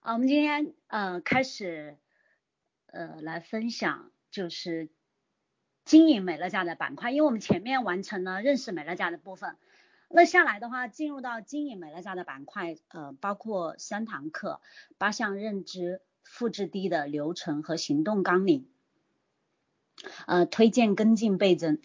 啊，我们今天呃开始呃来分享就是经营美乐家的板块，因为我们前面完成了认识美乐家的部分，那下来的话进入到经营美乐家的板块，呃包括三堂课、八项认知、复制低的流程和行动纲领。呃，推荐跟进倍增，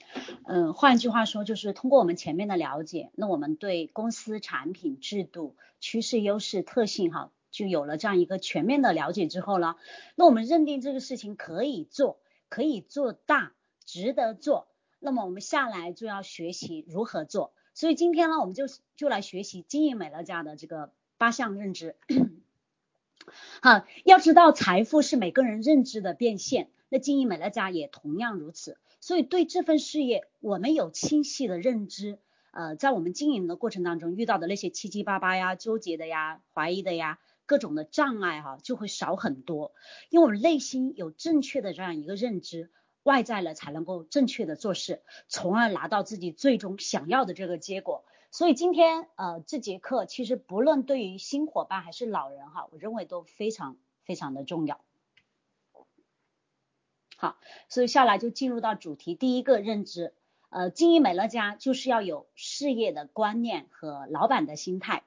嗯，换句话说就是通过我们前面的了解，那我们对公司产品制度、趋势、优势、特性哈，就有了这样一个全面的了解之后呢，那我们认定这个事情可以做，可以做大，值得做，那么我们下来就要学习如何做。所以今天呢，我们就就来学习经营美乐家的这个八项认知。好，要知道财富是每个人认知的变现。那经营美乐家也同样如此，所以对这份事业，我们有清晰的认知，呃，在我们经营的过程当中遇到的那些七七八八呀、纠结的呀、怀疑的呀，各种的障碍哈，就会少很多，因为我们内心有正确的这样一个认知，外在了才能够正确的做事，从而拿到自己最终想要的这个结果。所以今天呃这节课其实不论对于新伙伴还是老人哈，我认为都非常非常的重要。好，所以下来就进入到主题，第一个认知，呃，经营美乐家就是要有事业的观念和老板的心态。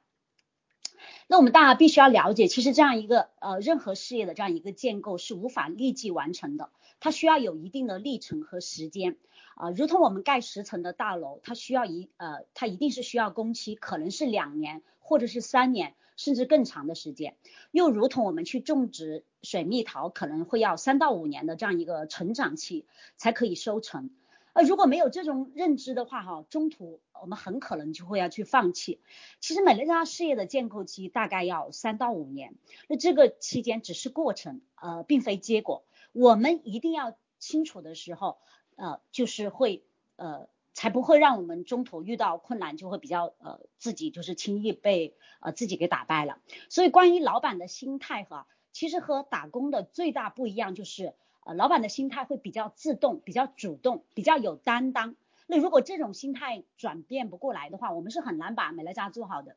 那我们大家必须要了解，其实这样一个呃任何事业的这样一个建构是无法立即完成的，它需要有一定的历程和时间啊，如同我们盖十层的大楼，它需要一呃它一定是需要工期，可能是两年或者是三年。甚至更长的时间，又如同我们去种植水蜜桃，可能会要三到五年的这样一个成长期才可以收成。呃，如果没有这种认知的话，哈，中途我们很可能就会要去放弃。其实美乐家事业的建构期大概要三到五年，那这个期间只是过程，呃，并非结果。我们一定要清楚的时候，呃，就是会，呃。才不会让我们中途遇到困难就会比较呃自己就是轻易被呃自己给打败了。所以关于老板的心态哈，其实和打工的最大不一样就是呃老板的心态会比较自动、比较主动、比较有担当。那如果这种心态转变不过来的话，我们是很难把美乐家做好的。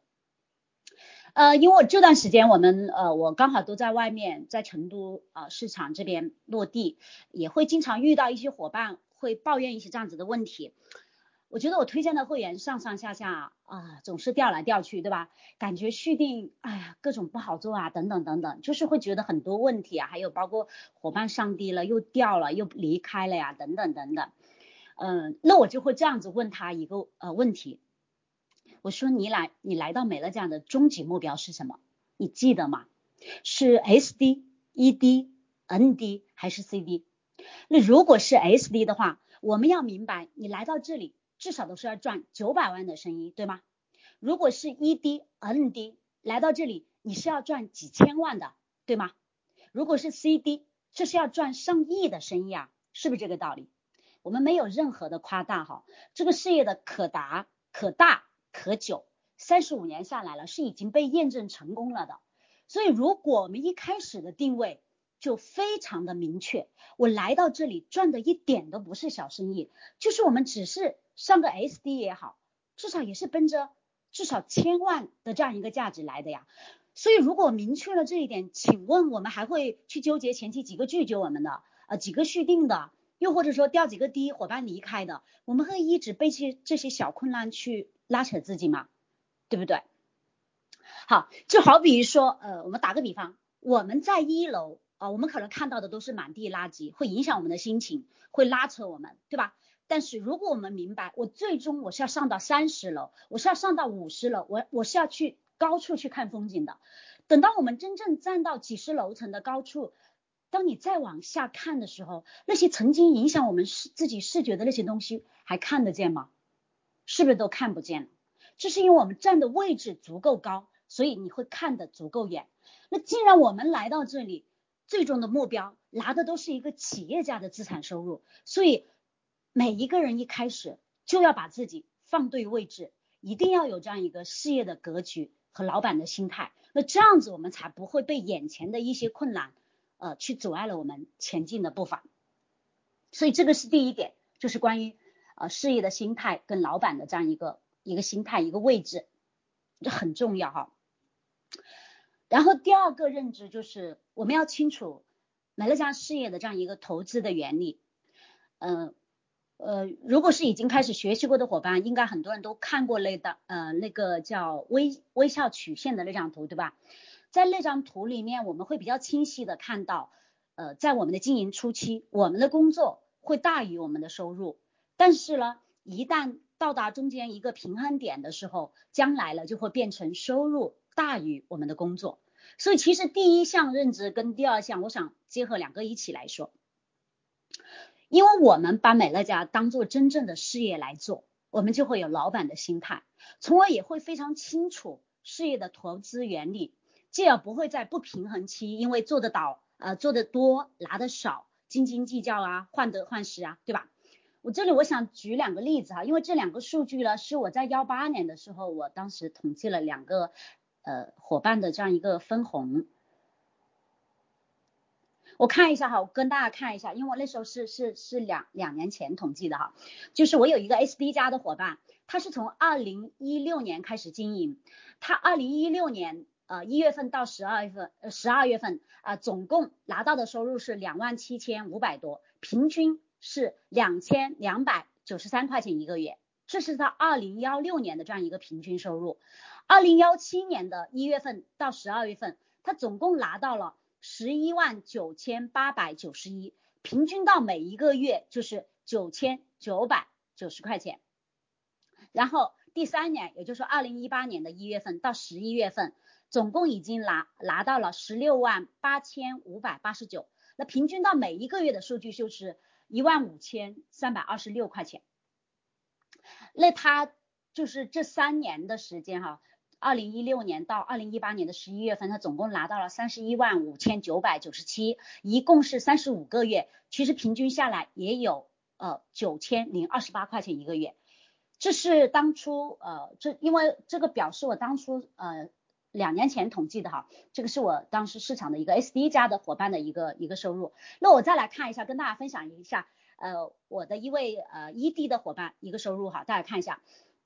呃，因为我这段时间我们呃我刚好都在外面在成都呃市场这边落地，也会经常遇到一些伙伴会抱怨一些这样子的问题。我觉得我推荐的会员上上下下啊，总是调来调去，对吧？感觉续订，哎呀，各种不好做啊，等等等等，就是会觉得很多问题啊，还有包括伙伴上低了又掉了又离开了呀，等等等等。嗯，那我就会这样子问他一个呃问题，我说你来你来到美乐家的终极目标是什么？你记得吗？是 SD、ED、ND 还是 CD？那如果是 SD 的话，我们要明白你来到这里。至少都是要赚九百万的生意，对吗？如果是 ED、ND 来到这里，你是要赚几千万的，对吗？如果是 CD，这是要赚上亿的生意啊，是不是这个道理？我们没有任何的夸大哈，这个事业的可达、可大、可久，三十五年下来了，是已经被验证成功了的。所以，如果我们一开始的定位就非常的明确，我来到这里赚的一点都不是小生意，就是我们只是。上个 SD 也好，至少也是奔着至少千万的这样一个价值来的呀。所以如果明确了这一点，请问我们还会去纠结前期几个拒绝我们的，呃几个续订的，又或者说掉几个低伙伴离开的，我们会一直被这这些小困难去拉扯自己吗？对不对？好，就好比说，呃，我们打个比方，我们在一楼啊，我们可能看到的都是满地垃圾，会影响我们的心情，会拉扯我们，对吧？但是如果我们明白，我最终我是要上到三十楼，我是要上到五十楼，我我是要去高处去看风景的。等到我们真正站到几十楼层的高处，当你再往下看的时候，那些曾经影响我们视自己视觉的那些东西还看得见吗？是不是都看不见了？这是因为我们站的位置足够高，所以你会看得足够远。那既然我们来到这里，最终的目标拿的都是一个企业家的资产收入，所以。每一个人一开始就要把自己放对位置，一定要有这样一个事业的格局和老板的心态，那这样子我们才不会被眼前的一些困难呃去阻碍了我们前进的步伐。所以这个是第一点，就是关于呃事业的心态跟老板的这样一个一个心态一个位置，这很重要哈。然后第二个认知就是我们要清楚美乐家事业的这样一个投资的原理。嗯呃，呃如果是已经开始学习过的伙伴，应该很多人都看过那的呃那个叫微微笑曲线的那张图，对吧？在那张图里面，我们会比较清晰的看到，呃，在我们的经营初期，我们的工作会大于我们的收入，但是呢，一旦到达中间一个平衡点的时候，将来了就会变成收入。大于我们的工作，所以其实第一项认知跟第二项，我想结合两个一起来说，因为我们把美乐家当做真正的事业来做，我们就会有老板的心态，从而也会非常清楚事业的投资原理，进而不会在不平衡期，因为做得到呃做得多拿得少，斤斤计较啊，患得患失啊，对吧？我这里我想举两个例子哈，因为这两个数据呢是我在幺八年的时候，我当时统计了两个。呃，伙伴的这样一个分红，我看一下哈，我跟大家看一下，因为我那时候是是是两两年前统计的哈，就是我有一个 SD 加的伙伴，他是从二零一六年开始经营，他二零一六年呃一月份到十二月份呃十二月份啊，总共拿到的收入是两万七千五百多，平均是两千两百九十三块钱一个月，这是他二零幺六年的这样一个平均收入。二零幺七年的一月份到十二月份，他总共拿到了十一万九千八百九十一，平均到每一个月就是九千九百九十块钱。然后第三年，也就是说二零一八年的一月份到十一月份，总共已经拿拿到了十六万八千五百八十九，那平均到每一个月的数据就是一万五千三百二十六块钱。那他就是这三年的时间哈。二零一六年到二零一八年的十一月份，他总共拿到了三十一万五千九百九十七，一共是三十五个月，其实平均下来也有呃九千零二十八块钱一个月。这是当初呃这因为这个表是我当初呃两年前统计的哈，这个是我当时市场的一个 SD 加的伙伴的一个一个收入。那我再来看一下，跟大家分享一下呃我的一位呃 ED 的伙伴一个收入哈，大家看一下。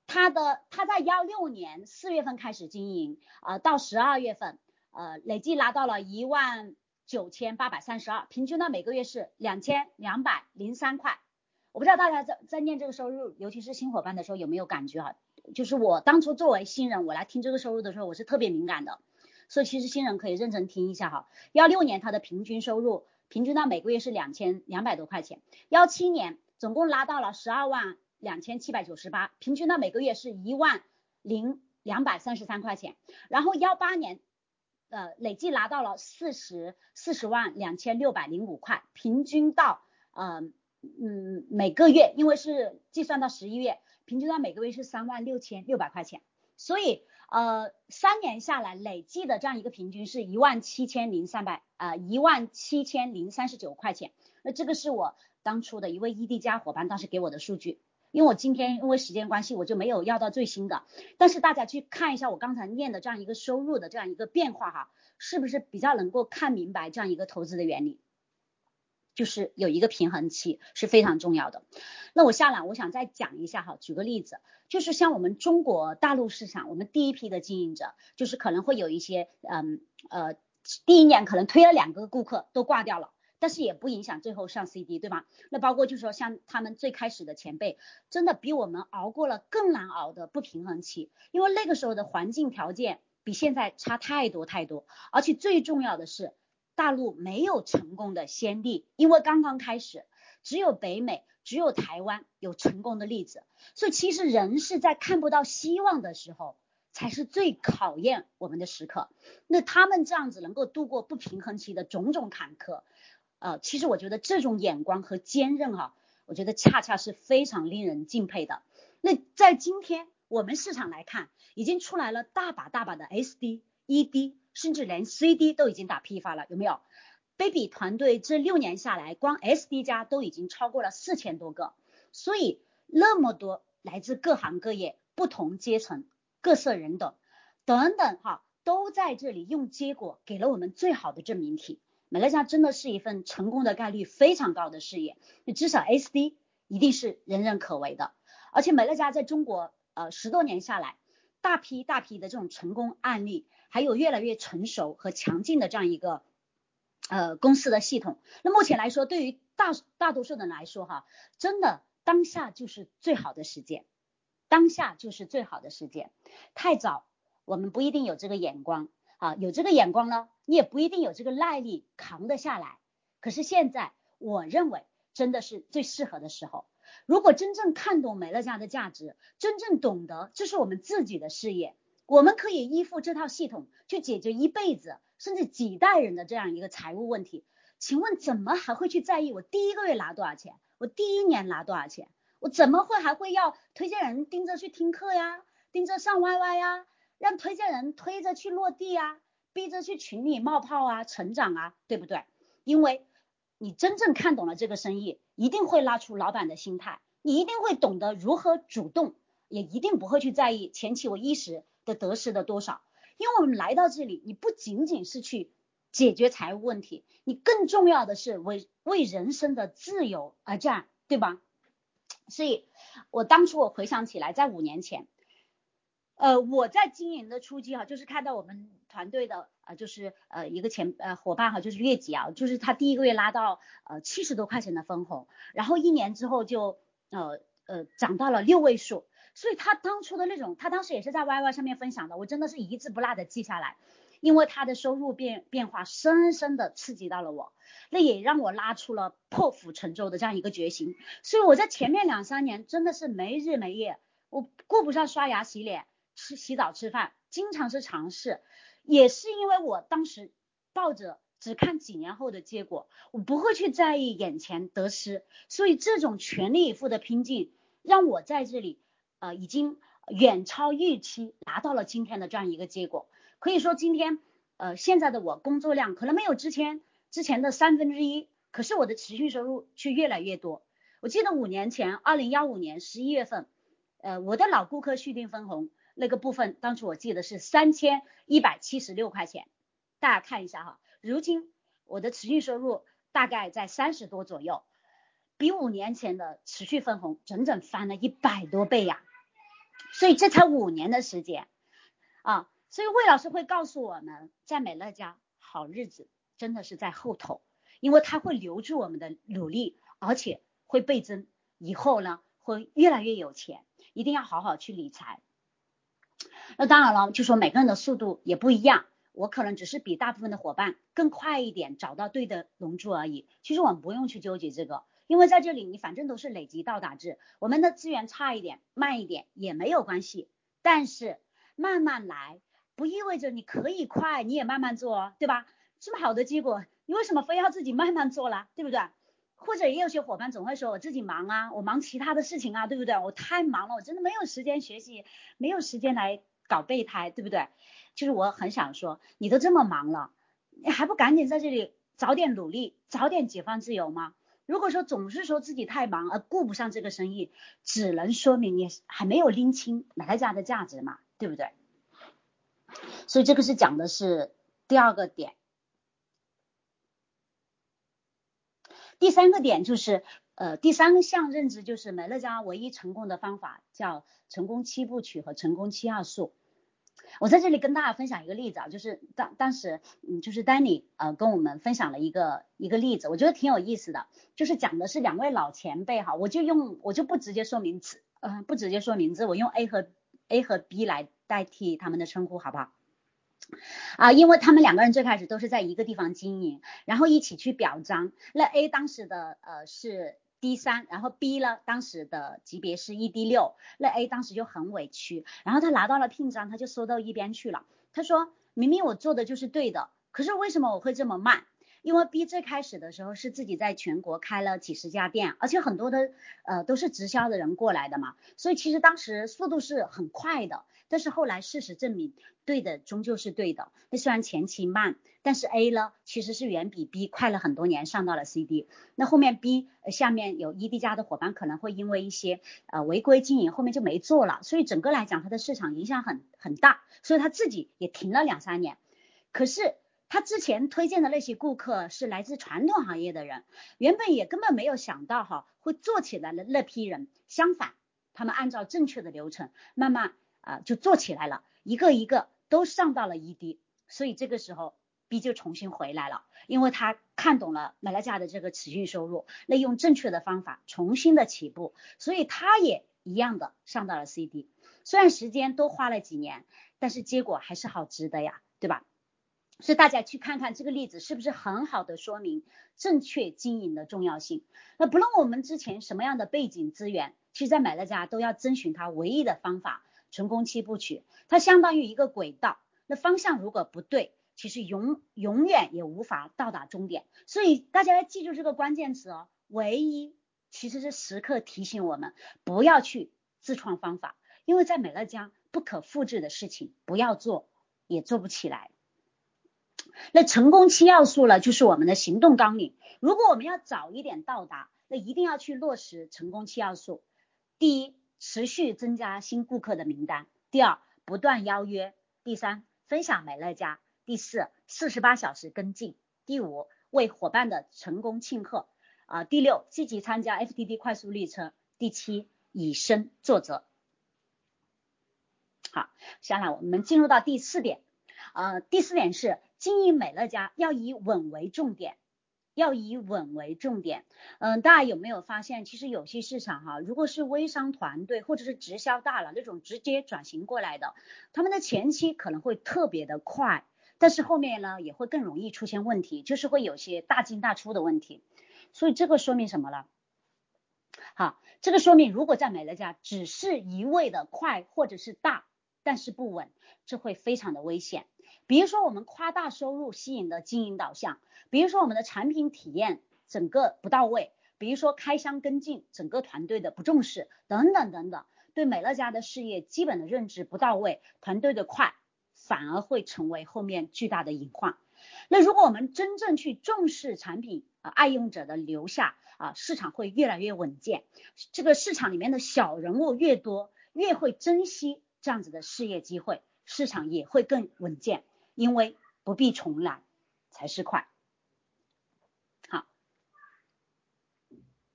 他的他在幺六年四月份开始经营，呃，到十二月份，呃，累计拿到了一万九千八百三十二，平均呢每个月是两千两百零三块。我不知道大家在在念这个收入，尤其是新伙伴的时候有没有感觉哈？就是我当初作为新人，我来听这个收入的时候，我是特别敏感的。所以其实新人可以认真听一下哈。幺六年他的平均收入，平均到每个月是两千两百多块钱。幺七年总共拉到了十二万。两千七百九十八，平均到每个月是一万零两百三十三块钱。然后幺八年，呃，累计拿到了四十四十万两千六百零五块，平均到呃嗯每个月，因为是计算到十一月，平均到每个月是三万六千六百块钱。所以呃三年下来累计的这样一个平均是一万七千零三百呃一万七千零三十九块钱。那这个是我当初的一位异地加伙伴当时给我的数据。因为我今天因为时间关系，我就没有要到最新的。但是大家去看一下我刚才念的这样一个收入的这样一个变化哈，是不是比较能够看明白这样一个投资的原理？就是有一个平衡期是非常重要的。那我下来我想再讲一下哈，举个例子，就是像我们中国大陆市场，我们第一批的经营者，就是可能会有一些嗯呃，第一年可能推了两个顾客都挂掉了。但是也不影响最后上 CD，对吗？那包括就是说像他们最开始的前辈，真的比我们熬过了更难熬的不平衡期，因为那个时候的环境条件比现在差太多太多，而且最重要的是大陆没有成功的先例，因为刚刚开始，只有北美，只有台湾有成功的例子，所以其实人是在看不到希望的时候，才是最考验我们的时刻。那他们这样子能够度过不平衡期的种种坎坷。呃，其实我觉得这种眼光和坚韧哈，我觉得恰恰是非常令人敬佩的。那在今天我们市场来看，已经出来了大把大把的 SD、ED，甚至连 CD 都已经打批发了，有没有？Baby 团队这六年下来，光 SD 家都已经超过了四千多个，所以那么多来自各行各业、不同阶层、各色人等等等哈，都在这里用结果给了我们最好的证明题美乐家真的是一份成功的概率非常高的事业，至少 SD 一定是人人可为的。而且美乐家在中国呃十多年下来，大批大批的这种成功案例，还有越来越成熟和强劲的这样一个呃公司的系统。那目前来说，对于大大多数人来说，哈，真的当下就是最好的时间，当下就是最好的时间。太早，我们不一定有这个眼光啊，有这个眼光呢，你也不一定有这个耐力扛得下来。可是现在，我认为真的是最适合的时候。如果真正看懂美乐家的价值，真正懂得这是我们自己的事业，我们可以依附这套系统去解决一辈子甚至几代人的这样一个财务问题。请问怎么还会去在意我第一个月拿多少钱？我第一年拿多少钱？我怎么会还会要推荐人盯着去听课呀，盯着上 YY 呀，让推荐人推着去落地啊，逼着去群里冒泡啊，成长啊，对不对？因为你真正看懂了这个生意，一定会拉出老板的心态，你一定会懂得如何主动，也一定不会去在意前期我一时的得失的多少。因为我们来到这里，你不仅仅是去。解决财务问题，你更重要的是为为人生的自由而战，对吧？所以，我当初我回想起来，在五年前，呃，我在经营的初期哈，就是看到我们团队的呃，就是呃一个前呃伙伴哈，就是月吉啊，就是他第一个月拉到呃七十多块钱的分红，然后一年之后就呃呃涨到了六位数，所以他当初的那种，他当时也是在 YY 上面分享的，我真的是一字不落的记下来。因为他的收入变变化，深深的刺激到了我，那也让我拉出了破釜沉舟的这样一个决心。所以我在前面两三年真的是没日没夜，我顾不上刷牙洗脸、吃洗澡吃饭，经常是尝试。也是因为我当时抱着只看几年后的结果，我不会去在意眼前得失，所以这种全力以赴的拼劲，让我在这里呃已经远超预期，达到了今天的这样一个结果。可以说今天，呃，现在的我工作量可能没有之前之前的三分之一，可是我的持续收入却越来越多。我记得五年前，二零幺五年十一月份，呃，我的老顾客续订分红那个部分，当初我记得是三千一百七十六块钱。大家看一下哈，如今我的持续收入大概在三十多左右，比五年前的持续分红整整翻了一百多倍呀。所以这才五年的时间啊。所以魏老师会告诉我们，在美乐家好日子真的是在后头，因为他会留住我们的努力，而且会倍增，以后呢会越来越有钱，一定要好好去理财。那当然了，就说每个人的速度也不一样，我可能只是比大部分的伙伴更快一点找到对的龙珠而已。其实我们不用去纠结这个，因为在这里你反正都是累积到达制，我们的资源差一点、慢一点也没有关系，但是慢慢来。不意味着你可以快，你也慢慢做，对吧？这么好的结果，你为什么非要自己慢慢做了，对不对？或者也有些伙伴总会说，我自己忙啊，我忙其他的事情啊，对不对？我太忙了，我真的没有时间学习，没有时间来搞备胎，对不对？就是我很想说，你都这么忙了，你还不赶紧在这里早点努力，早点解放自由吗？如果说总是说自己太忙而顾不上这个生意，只能说明你还没有拎清来家的价值嘛，对不对？所以这个是讲的是第二个点，第三个点就是呃第三项认知就是美乐家唯一成功的方法叫成功七部曲和成功七要素。我在这里跟大家分享一个例子啊，就是当当时嗯就是丹尼呃跟我们分享了一个一个例子，我觉得挺有意思的，就是讲的是两位老前辈哈，我就用我就不直接说名字，呃不直接说名字，我用 A 和 A 和 B 来代替他们的称呼，好不好？啊，因为他们两个人最开始都是在一个地方经营，然后一起去表彰。那 A 当时的呃是 D 三，然后 B 呢当时的级别是 E D 六，那 A 当时就很委屈，然后他拿到了聘章，他就缩到一边去了。他说明明我做的就是对的，可是为什么我会这么慢？因为 B 最开始的时候是自己在全国开了几十家店，而且很多的呃都是直销的人过来的嘛，所以其实当时速度是很快的。但是后来事实证明，对的终究是对的。那虽然前期慢，但是 A 呢其实是远比 B 快了很多年，上到了 CD。那后面 B 下面有 ED 家的伙伴可能会因为一些呃违规经营，后面就没做了。所以整个来讲，它的市场影响很很大，所以他自己也停了两三年。可是。他之前推荐的那些顾客是来自传统行业的人，原本也根本没有想到哈会做起来的那批人。相反，他们按照正确的流程，慢慢啊就做起来了，一个一个都上到了 ED，所以这个时候 B 就重新回来了，因为他看懂了美乐家的这个持续收入，那用正确的方法重新的起步，所以他也一样的上到了 CD，虽然时间多花了几年，但是结果还是好值得呀，对吧？所以大家去看看这个例子是不是很好的说明正确经营的重要性？那不论我们之前什么样的背景资源，其实在买乐家都要遵循它唯一的方法——成功七部曲。它相当于一个轨道，那方向如果不对，其实永永远也无法到达终点。所以大家要记住这个关键词哦，唯一其实是时刻提醒我们不要去自创方法，因为在美乐家不可复制的事情不要做，也做不起来。那成功七要素呢，就是我们的行动纲领。如果我们要早一点到达，那一定要去落实成功七要素。第一，持续增加新顾客的名单；第二，不断邀约；第三，分享美乐家；第四，四十八小时跟进；第五，为伙伴的成功庆贺；啊，第六，积极参加 FTD 快速列车；第七，以身作则。好，下来我们进入到第四点。呃，第四点是经营美乐家要以稳为重点，要以稳为重点。嗯，大家有没有发现，其实有些市场哈，如果是微商团队或者是直销大佬那种直接转型过来的，他们的前期可能会特别的快，但是后面呢也会更容易出现问题，就是会有些大进大出的问题。所以这个说明什么了？好，这个说明如果在美乐家只是一味的快或者是大，但是不稳，这会非常的危险。比如说我们夸大收入吸引的经营导向，比如说我们的产品体验整个不到位，比如说开箱跟进整个团队的不重视等等等等，对美乐家的事业基本的认知不到位，团队的快反而会成为后面巨大的隐患。那如果我们真正去重视产品啊爱用者的留下啊，市场会越来越稳健。这个市场里面的小人物越多，越会珍惜这样子的事业机会，市场也会更稳健。因为不必重来才是快。好，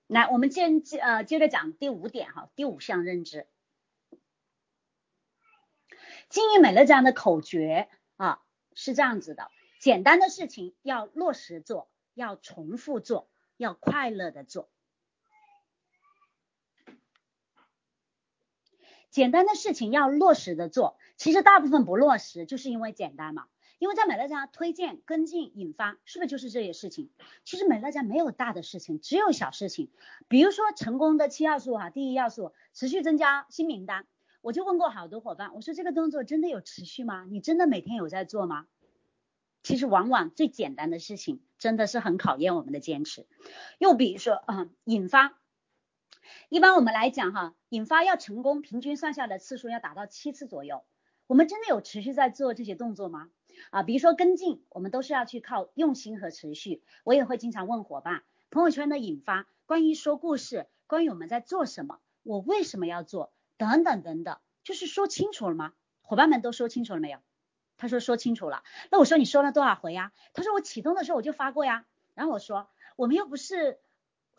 来，我们接接呃接着讲第五点哈，第五项认知，经营美乐家的口诀啊是这样子的：简单的事情要落实做，要重复做，要快乐的做。简单的事情要落实的做，其实大部分不落实就是因为简单嘛。因为在美乐家推荐、跟进、引发，是不是就是这些事情？其实美乐家没有大的事情，只有小事情。比如说成功的七要素哈，第一要素持续增加新名单。我就问过好多伙伴，我说这个动作真的有持续吗？你真的每天有在做吗？其实往往最简单的事情，真的是很考验我们的坚持。又比如说啊，引发。一般我们来讲哈，引发要成功，平均算下的次数要达到七次左右。我们真的有持续在做这些动作吗？啊，比如说跟进，我们都是要去靠用心和持续。我也会经常问伙伴，朋友圈的引发，关于说故事，关于我们在做什么，我为什么要做，等等等等，就是说清楚了吗？伙伴们都说清楚了没有？他说说清楚了。那我说你说了多少回呀？他说我启动的时候我就发过呀。然后我说我们又不是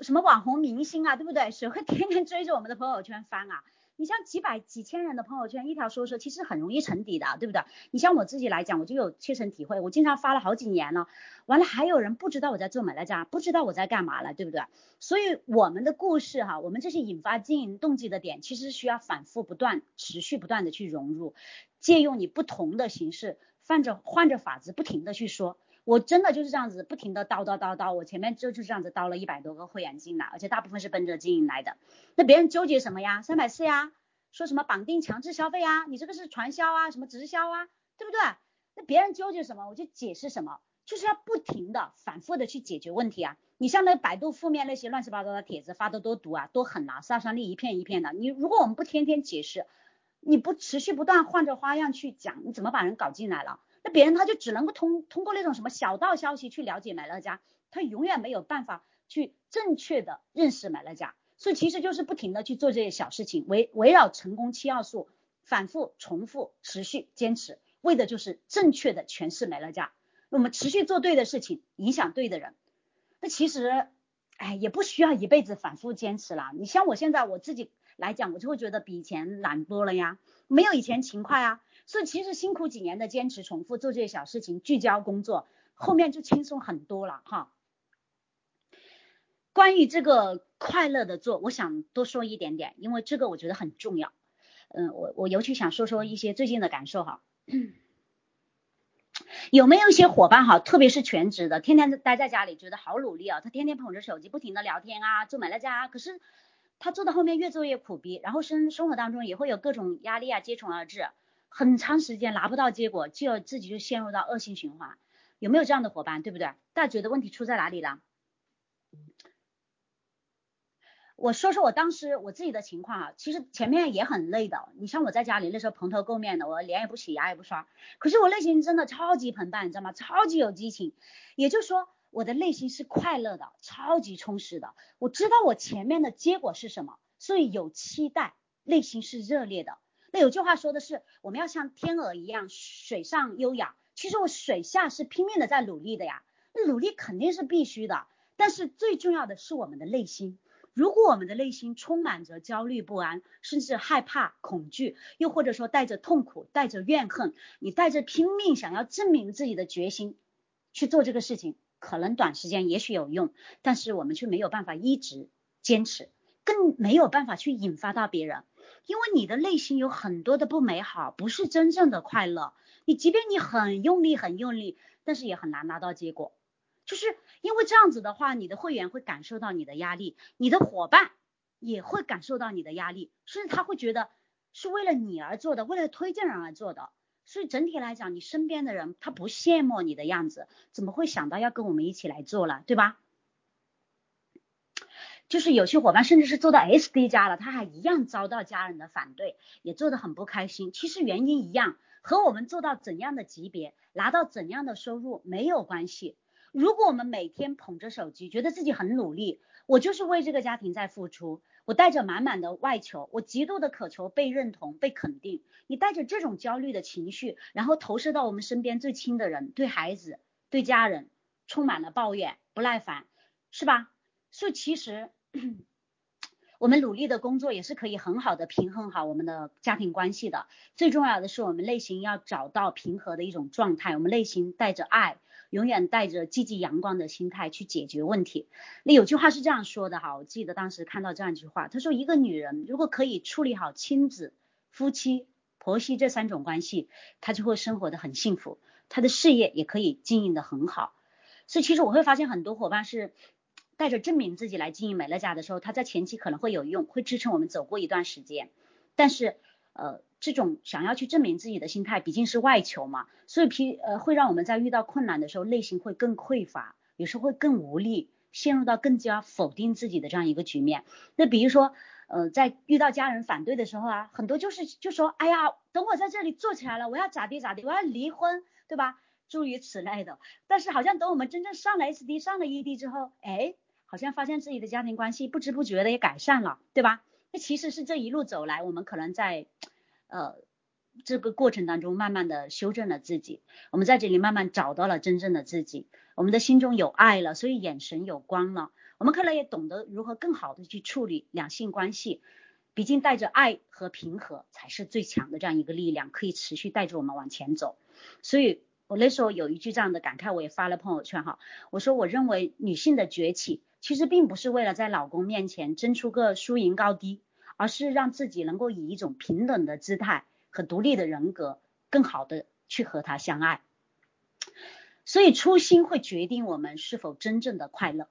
什么网红明星啊，对不对？谁会天天追着我们的朋友圈翻啊？你像几百几千人的朋友圈，一条说说，其实很容易沉底的，对不对？你像我自己来讲，我就有切身体会，我经常发了好几年了，完了还有人不知道我在做美乐家，不知道我在干嘛了，对不对？所以我们的故事哈，我们这些引发经营动机的点，其实需要反复不断、持续不断的去融入，借用你不同的形式，换着换着法子，不停的去说。我真的就是这样子，不停的叨叨叨叨，我前面就就这样子叨了一百多个会员进来，而且大部分是奔着经营来的。那别人纠结什么呀？三百四呀，说什么绑定强制消费啊？你这个是传销啊，什么直销啊，对不对？那别人纠结什么，我就解释什么，就是要不停的反复的去解决问题啊。你像那百度负面那些乱七八糟的帖子发的多毒啊，多狠啊，杀伤力一片一片的。你如果我们不天天解释，你不持续不断换着花样去讲，你怎么把人搞进来了？那别人他就只能够通通过那种什么小道消息去了解美乐家，他永远没有办法去正确的认识美乐家，所以其实就是不停的去做这些小事情，围围绕成功七要素，反复重复持续坚持，为的就是正确的诠释美乐家。我们持续做对的事情，影响对的人，那其实，哎，也不需要一辈子反复坚持了。你像我现在我自己来讲，我就会觉得比以前懒多了呀，没有以前勤快啊。所以其实辛苦几年的坚持、重复做这些小事情、聚焦工作，后面就轻松很多了哈。关于这个快乐的做，我想多说一点点，因为这个我觉得很重要。嗯，我我尤其想说说一些最近的感受哈。有没有一些伙伴哈，特别是全职的，天天待在家里，觉得好努力啊，他天天捧着手机，不停的聊天啊，做美乐家，可是他做到后面越做越苦逼，然后生生活当中也会有各种压力啊接踵而至，很长时间拿不到结果，就自己就陷入到恶性循环。有没有这样的伙伴，对不对？大家觉得问题出在哪里了？我说说我当时我自己的情况啊，其实前面也很累的。你像我在家里那时候蓬头垢面的，我脸也不洗，牙也不刷，可是我内心真的超级澎湃，你知道吗？超级有激情。也就是说，我的内心是快乐的，超级充实的。我知道我前面的结果是什么，所以有期待，内心是热烈的。那有句话说的是，我们要像天鹅一样水上优雅。其实我水下是拼命的在努力的呀，那努力肯定是必须的，但是最重要的是我们的内心。如果我们的内心充满着焦虑不安，甚至害怕、恐惧，又或者说带着痛苦、带着怨恨，你带着拼命想要证明自己的决心去做这个事情，可能短时间也许有用，但是我们却没有办法一直坚持，更没有办法去引发到别人，因为你的内心有很多的不美好，不是真正的快乐。你即便你很用力、很用力，但是也很难拿到结果。就是因为这样子的话，你的会员会感受到你的压力，你的伙伴也会感受到你的压力，甚至他会觉得是为了你而做的，为了推荐人而做的。所以整体来讲，你身边的人他不羡慕你的样子，怎么会想到要跟我们一起来做了，对吧？就是有些伙伴甚至是做到 SD 加了，他还一样遭到家人的反对，也做得很不开心。其实原因一样，和我们做到怎样的级别，拿到怎样的收入没有关系。如果我们每天捧着手机，觉得自己很努力，我就是为这个家庭在付出，我带着满满的外求，我极度的渴求被认同、被肯定。你带着这种焦虑的情绪，然后投射到我们身边最亲的人，对孩子、对家人，充满了抱怨、不耐烦，是吧？所以其实 我们努力的工作也是可以很好的平衡好我们的家庭关系的。最重要的是，我们内心要找到平和的一种状态，我们内心带着爱。永远带着积极阳光的心态去解决问题。那有句话是这样说的哈，我记得当时看到这样一句话，他说一个女人如果可以处理好亲子、夫妻、婆媳这三种关系，她就会生活的很幸福，她的事业也可以经营的很好。所以其实我会发现很多伙伴是带着证明自己来经营美乐家的时候，他在前期可能会有用，会支撑我们走过一段时间，但是呃。这种想要去证明自己的心态，毕竟是外求嘛，所以皮呃会让我们在遇到困难的时候，内心会更匮乏，有时候会更无力，陷入到更加否定自己的这样一个局面。那比如说呃在遇到家人反对的时候啊，很多就是就说，哎呀，等我在这里做起来了，我要咋地咋地，我要离婚，对吧？诸如此类的。但是好像等我们真正上了 SD 上了 ED 之后，哎，好像发现自己的家庭关系不知不觉的也改善了，对吧？那其实是这一路走来，我们可能在。呃，这个过程当中，慢慢的修正了自己，我们在这里慢慢找到了真正的自己，我们的心中有爱了，所以眼神有光了，我们可能也懂得如何更好的去处理两性关系，毕竟带着爱和平和才是最强的这样一个力量，可以持续带着我们往前走。所以我那时候有一句这样的感慨，我也发了朋友圈哈，我说我认为女性的崛起，其实并不是为了在老公面前争出个输赢高低。而是让自己能够以一种平等的姿态和独立的人格，更好的去和他相爱。所以初心会决定我们是否真正的快乐。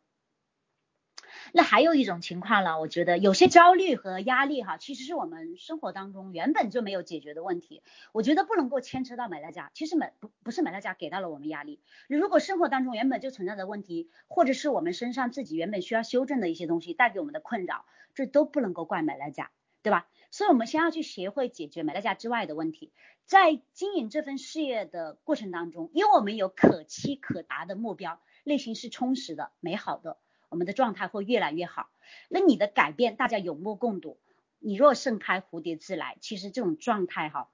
那还有一种情况呢，我觉得有些焦虑和压力哈，其实是我们生活当中原本就没有解决的问题。我觉得不能够牵扯到美乐家，其实美不不是美乐家给到了我们压力。如果生活当中原本就存在的问题，或者是我们身上自己原本需要修正的一些东西带给我们的困扰，这都不能够怪美乐家，对吧？所以我们先要去学会解决美乐家之外的问题，在经营这份事业的过程当中，因为我们有可期可达的目标，内心是充实的、美好的。我们的状态会越来越好。那你的改变，大家有目共睹。你若盛开，蝴蝶自来。其实这种状态哈，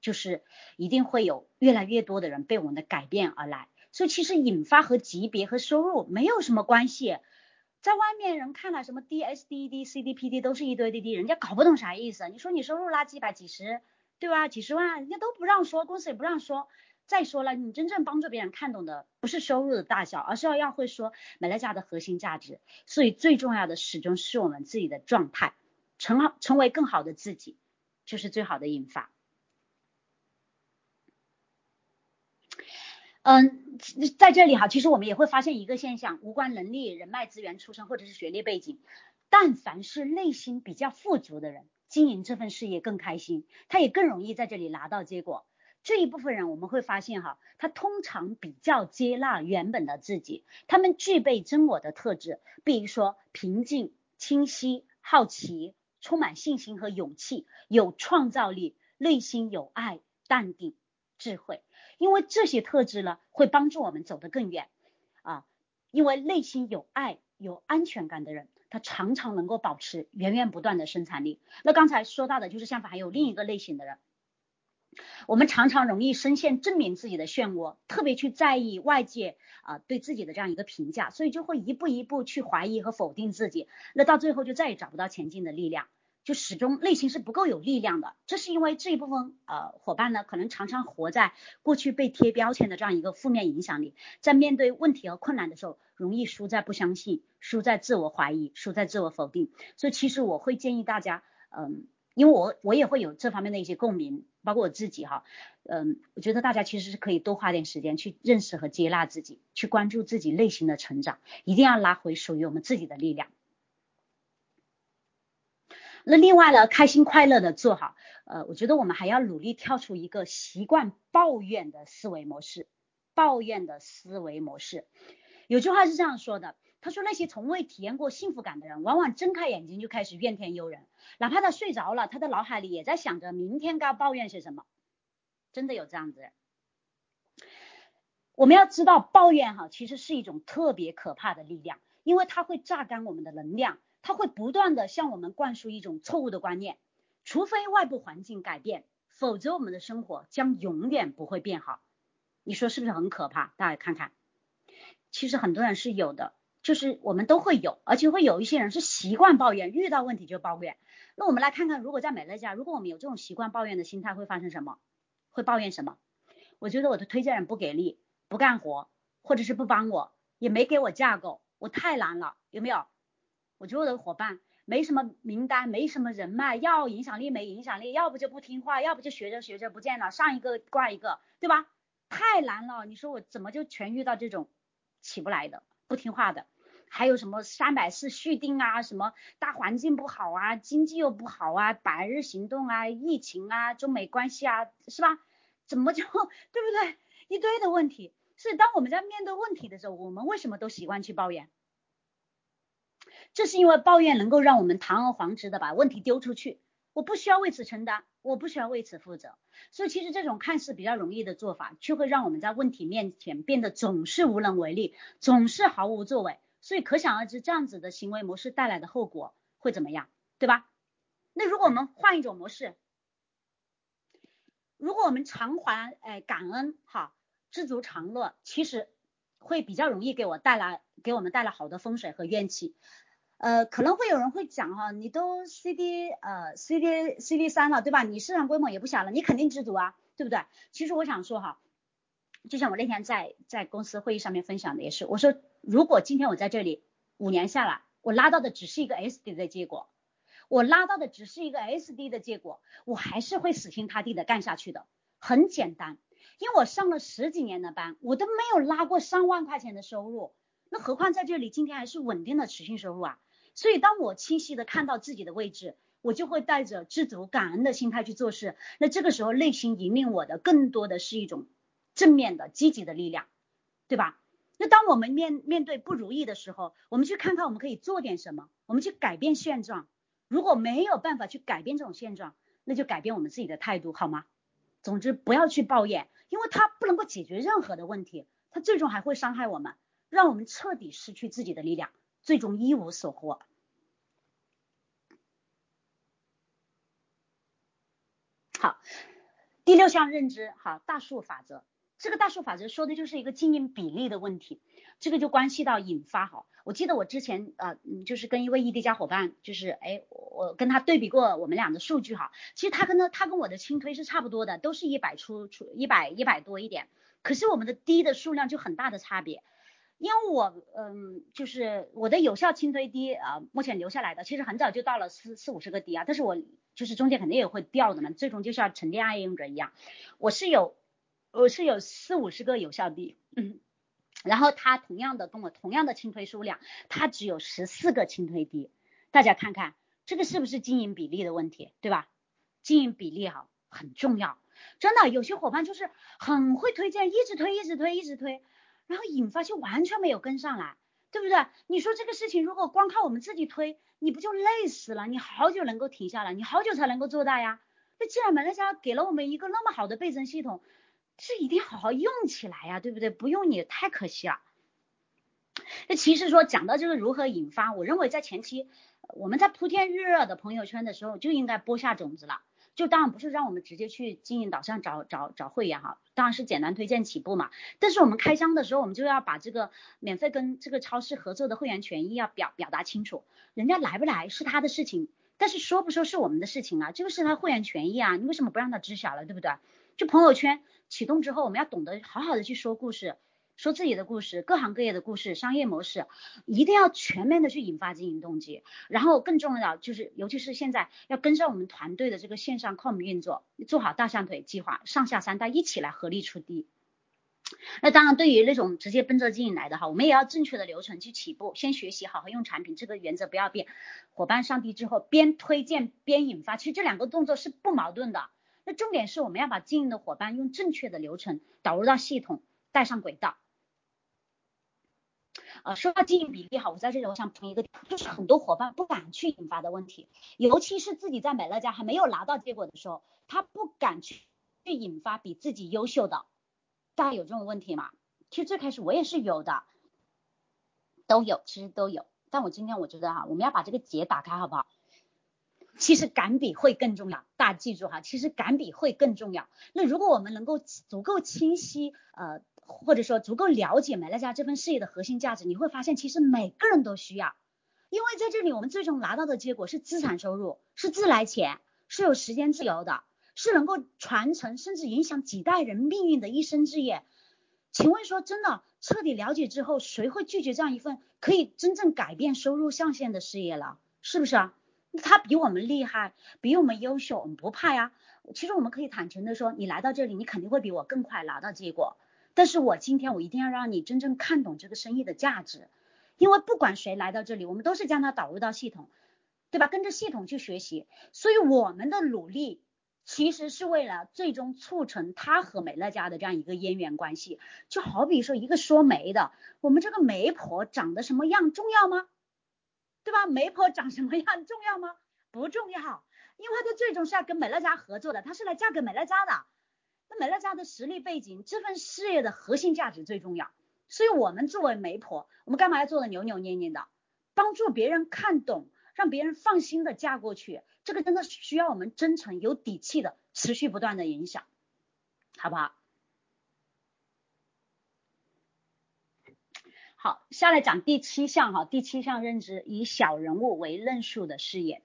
就是一定会有越来越多的人被我们的改变而来。所以其实引发和级别和收入没有什么关系，在外面人看来，什么 D S D D C D P D 都是一堆滴滴，人家搞不懂啥意思。你说你收入拉几百几十，对吧？几十万，人家都不让说，公司也不让说。再说了，你真正帮助别人看懂的不是收入的大小，而是要要会说美乐家的核心价值。所以最重要的始终是我们自己的状态，成好成为更好的自己，就是最好的引发。嗯，在这里哈，其实我们也会发现一个现象，无关能力、人脉资源、出身或者是学历背景，但凡是内心比较富足的人，经营这份事业更开心，他也更容易在这里拿到结果。这一部分人我们会发现哈，他通常比较接纳原本的自己，他们具备真我的特质，比如说平静、清晰、好奇、充满信心和勇气，有创造力，内心有爱、淡定、智慧。因为这些特质呢，会帮助我们走得更远啊。因为内心有爱、有安全感的人，他常常能够保持源源不断的生产力。那刚才说到的就是相反，还有另一个类型的人，我们常常容易深陷证明自己的漩涡，特别去在意外界啊对自己的这样一个评价，所以就会一步一步去怀疑和否定自己，那到最后就再也找不到前进的力量。就始终内心是不够有力量的，这是因为这一部分呃伙伴呢，可能常常活在过去被贴标签的这样一个负面影响里，在面对问题和困难的时候，容易输在不相信，输在自我怀疑，输在自我否定。所以其实我会建议大家，嗯，因为我我也会有这方面的一些共鸣，包括我自己哈，嗯，我觉得大家其实是可以多花点时间去认识和接纳自己，去关注自己内心的成长，一定要拉回属于我们自己的力量。那另外呢，开心快乐的做好，呃，我觉得我们还要努力跳出一个习惯抱怨的思维模式，抱怨的思维模式。有句话是这样说的，他说那些从未体验过幸福感的人，往往睁开眼睛就开始怨天尤人，哪怕他睡着了，他的脑海里也在想着明天该抱怨些什么。真的有这样子人。我们要知道，抱怨哈，其实是一种特别可怕的力量，因为它会榨干我们的能量。它会不断的向我们灌输一种错误的观念，除非外部环境改变，否则我们的生活将永远不会变好。你说是不是很可怕？大家看看，其实很多人是有的，就是我们都会有，而且会有一些人是习惯抱怨，遇到问题就抱怨。那我们来看看，如果在美乐家，如果我们有这种习惯抱怨的心态，会发生什么？会抱怨什么？我觉得我的推荐人不给力，不干活，或者是不帮我，也没给我架构，我太难了，有没有？我觉得我的伙伴没什么名单，没什么人脉，要影响力没影响力，要不就不听话，要不就学着学着不见了，上一个挂一个，对吧？太难了，你说我怎么就全遇到这种起不来的、不听话的？还有什么三百四续订啊，什么大环境不好啊，经济又不好啊，百日行动啊，疫情啊，中美关系啊，是吧？怎么就对不对？一堆的问题。所以当我们在面对问题的时候，我们为什么都习惯去抱怨？这是因为抱怨能够让我们堂而皇之的把问题丢出去，我不需要为此承担，我不需要为此负责。所以其实这种看似比较容易的做法，却会让我们在问题面前变得总是无能为力，总是毫无作为。所以可想而知，这样子的行为模式带来的后果会怎么样，对吧？那如果我们换一种模式，如果我们常怀哎感恩哈，知足常乐，其实会比较容易给我带来给我们带来好的风水和运气。呃，可能会有人会讲哈，你都 C D 呃 C D C D 三了，对吧？你市场规模也不小了，你肯定知足啊，对不对？其实我想说哈，就像我那天在在公司会议上面分享的也是，我说如果今天我在这里五年下来，我拉到的只是一个 S D 的结果，我拉到的只是一个 S D 的结果，我还是会死心塌地的干下去的。很简单，因为我上了十几年的班，我都没有拉过上万块钱的收入，那何况在这里今天还是稳定的持续收入啊。所以，当我清晰的看到自己的位置，我就会带着知足感恩的心态去做事。那这个时候，内心引领我的更多的是一种正面的、积极的力量，对吧？那当我们面面对不如意的时候，我们去看看我们可以做点什么，我们去改变现状。如果没有办法去改变这种现状，那就改变我们自己的态度，好吗？总之，不要去抱怨，因为它不能够解决任何的问题，它最终还会伤害我们，让我们彻底失去自己的力量。最终一无所获。好，第六项认知，好，大数法则。这个大数法则说的就是一个经营比例的问题，这个就关系到引发哈。我记得我之前呃，就是跟一位异地家伙伴，就是哎，我跟他对比过我们俩的数据哈，其实他跟他他跟我的轻推是差不多的，都是一百出出一百一百多一点，可是我们的低的数量就很大的差别。因为我嗯，就是我的有效轻推低啊，目前留下来的其实很早就到了四四五十个低啊，但是我就是中间肯定也会掉的嘛，最终就像沉淀爱用者一样，我是有我是有四五十个有效低，嗯，然后他同样的跟我同样的轻推数量，他只有十四个轻推低，大家看看这个是不是经营比例的问题，对吧？经营比例哈很重要，真的有些伙伴就是很会推荐，一直推一直推一直推。然后引发就完全没有跟上来，对不对？你说这个事情如果光靠我们自己推，你不就累死了？你好久能够停下来，你好久才能够做大呀。那既然美乐家给了我们一个那么好的倍增系统，这一定好好用起来呀，对不对？不用你太可惜了。那其实说讲到这个如何引发，我认为在前期我们在铺天日热的朋友圈的时候就应该播下种子了。就当然不是让我们直接去经营导向找找找会员哈，当然是简单推荐起步嘛。但是我们开箱的时候，我们就要把这个免费跟这个超市合作的会员权益要表表达清楚，人家来不来是他的事情，但是说不说是我们的事情啊，这个是他会员权益啊，你为什么不让他知晓了，对不对？就朋友圈启动之后，我们要懂得好好的去说故事。说自己的故事，各行各业的故事，商业模式，一定要全面的去引发经营动机。然后更重要就是，尤其是现在要跟上我们团队的这个线上 com 运作，做好大象腿计划，上下三代一起来合力出地。那当然，对于那种直接奔着经营来的哈，我们也要正确的流程去起步，先学习好好用产品，这个原则不要变。伙伴上地之后，边推荐边引发，其实这两个动作是不矛盾的。那重点是我们要把经营的伙伴用正确的流程导入到系统，带上轨道。呃，说到经营比例哈，我在这里我想补充一个，就是很多伙伴不敢去引发的问题，尤其是自己在美乐家还没有拿到结果的时候，他不敢去去引发比自己优秀的，大家有这种问题吗？其实最开始我也是有的，都有，其实都有，但我今天我觉得哈，我们要把这个结打开好不好？其实敢比会更重要，大家记住哈，其实敢比会更重要。那如果我们能够足够清晰，呃。或者说足够了解美乐家这份事业的核心价值，你会发现其实每个人都需要，因为在这里我们最终拿到的结果是资产收入，是自来钱，是有时间自由的，是能够传承甚至影响几代人命运的一生之业。请问说真的，彻底了解之后，谁会拒绝这样一份可以真正改变收入象限的事业了？是不是啊？他比我们厉害，比我们优秀，我们不怕呀。其实我们可以坦诚的说，你来到这里，你肯定会比我更快拿到结果。但是我今天我一定要让你真正看懂这个生意的价值，因为不管谁来到这里，我们都是将它导入到系统，对吧？跟着系统去学习，所以我们的努力其实是为了最终促成他和美乐家的这样一个姻缘关系。就好比说一个说媒的，我们这个媒婆长得什么样重要吗？对吧？媒婆长什么样重要吗？不重要，因为她最终是要跟美乐家合作的，她是来嫁给美乐家的。那美乐家的实力背景，这份事业的核心价值最重要。所以，我们作为媒婆，我们干嘛要做的扭扭捏捏的？帮助别人看懂，让别人放心的嫁过去，这个真的需要我们真诚、有底气的持续不断的影响，好不好？好，下来讲第七项哈，第七项认知，以小人物为论述的事业。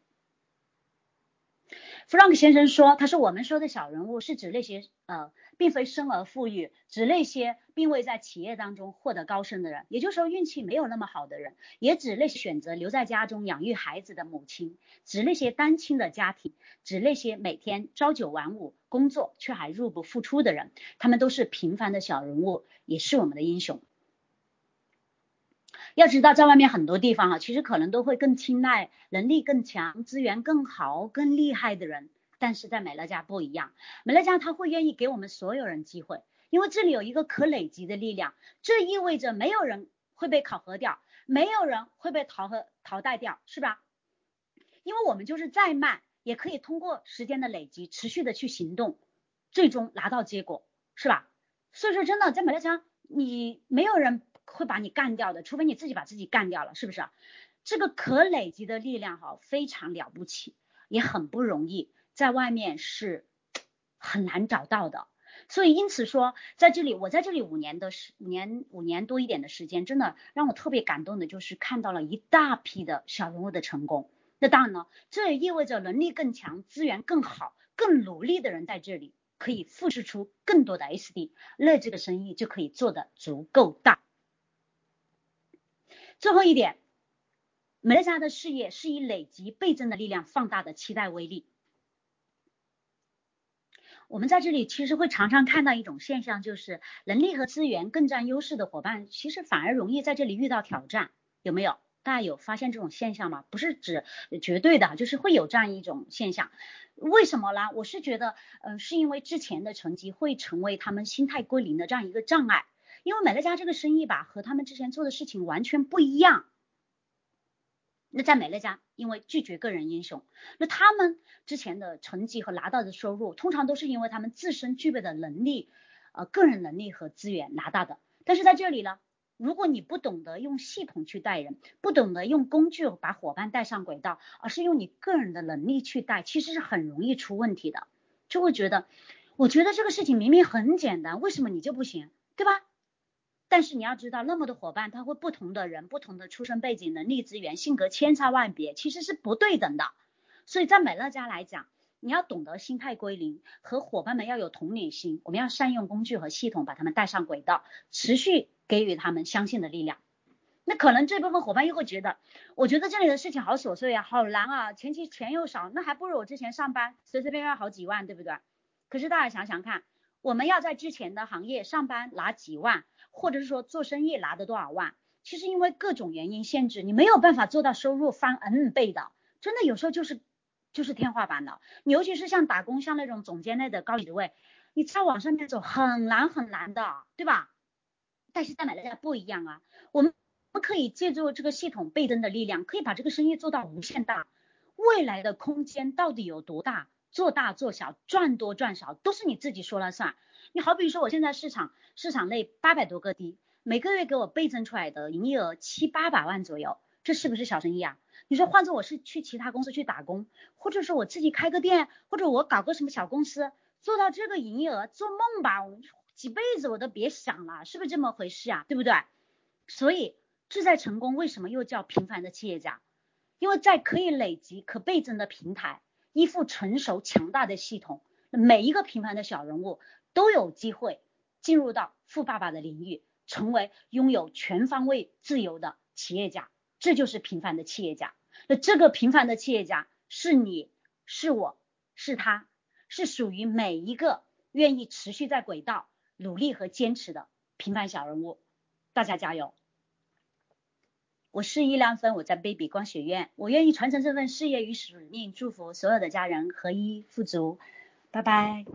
Frank 先生说：“他说我们说的小人物是指那些呃，并非生而富裕，指那些并未在企业当中获得高升的人，也就是说运气没有那么好的人，也指那些选择留在家中养育孩子的母亲，指那些单亲的家庭，指那些每天朝九晚五工作却还入不敷出的人，他们都是平凡的小人物，也是我们的英雄。”要知道，在外面很多地方哈，其实可能都会更青睐能力更强、资源更好、更厉害的人，但是在美乐家不一样，美乐家他会愿意给我们所有人机会，因为这里有一个可累积的力量，这意味着没有人会被考核掉，没有人会被淘和淘汰掉，是吧？因为我们就是再慢，也可以通过时间的累积，持续的去行动，最终拿到结果，是吧？所以说，真的在美乐家，你没有人。会把你干掉的，除非你自己把自己干掉了，是不是？这个可累积的力量哈，非常了不起，也很不容易，在外面是很难找到的。所以因此说，在这里我在这里五年的时五年五年多一点的时间，真的让我特别感动的就是看到了一大批的小人物的成功。那当然了，这也意味着能力更强、资源更好、更努力的人在这里可以复制出更多的 SD，那这个生意就可以做得足够大。最后一点，美乐家的事业是以累积倍增的力量放大的期待威力。我们在这里其实会常常看到一种现象，就是能力和资源更占优势的伙伴，其实反而容易在这里遇到挑战，有没有？大家有发现这种现象吗？不是指绝对的，就是会有这样一种现象。为什么呢？我是觉得，嗯，是因为之前的成绩会成为他们心态归零的这样一个障碍。因为美乐家这个生意吧，和他们之前做的事情完全不一样。那在美乐家，因为拒绝个人英雄，那他们之前的成绩和拿到的收入，通常都是因为他们自身具备的能力，呃，个人能力和资源拿到的。但是在这里呢？如果你不懂得用系统去带人，不懂得用工具把伙伴带上轨道，而是用你个人的能力去带，其实是很容易出问题的。就会觉得，我觉得这个事情明明很简单，为什么你就不行，对吧？但是你要知道，那么多伙伴，他会不同的人，不同的出生背景、能力资源、性格千差万别，其实是不对等的。所以在美乐家来讲，你要懂得心态归零，和伙伴们要有同理心，我们要善用工具和系统把他们带上轨道，持续。给予他们相信的力量，那可能这部分伙伴又会觉得，我觉得这里的事情好琐碎啊，好难啊，前期钱又少，那还不如我之前上班随随便便好几万，对不对？可是大家想想看，我们要在之前的行业上班拿几万，或者是说做生意拿的多少万，其实因为各种原因限制，你没有办法做到收入翻 N 倍的，真的有时候就是就是天花板的。你尤其是像打工，像那种总监类的高职位，你再往上面走很难很难的，对吧？但是在美乐家不一样啊，我们我们可以借助这个系统倍增的力量，可以把这个生意做到无限大。未来的空间到底有多大？做大做小，赚多赚少，都是你自己说了算。你好比说，我现在市场市场内八百多个低，每个月给我倍增出来的营业额七八百万左右，这是不是小生意啊？你说换做我是去其他公司去打工，或者说我自己开个店，或者我搞个什么小公司，做到这个营业额，做梦吧！几辈子我都别想了，是不是这么回事啊？对不对？所以志在成功为什么又叫平凡的企业家？因为在可以累积、可倍增的平台，依附成熟强大的系统，每一个平凡的小人物都有机会进入到富爸爸的领域，成为拥有全方位自由的企业家。这就是平凡的企业家。那这个平凡的企业家是你，是我，是他，是属于每一个愿意持续在轨道。努力和坚持的平凡小人物，大家加油！我是易亮芬，我在 baby 光学院，我愿意传承这份事业与使命，祝福所有的家人合一富足，拜拜。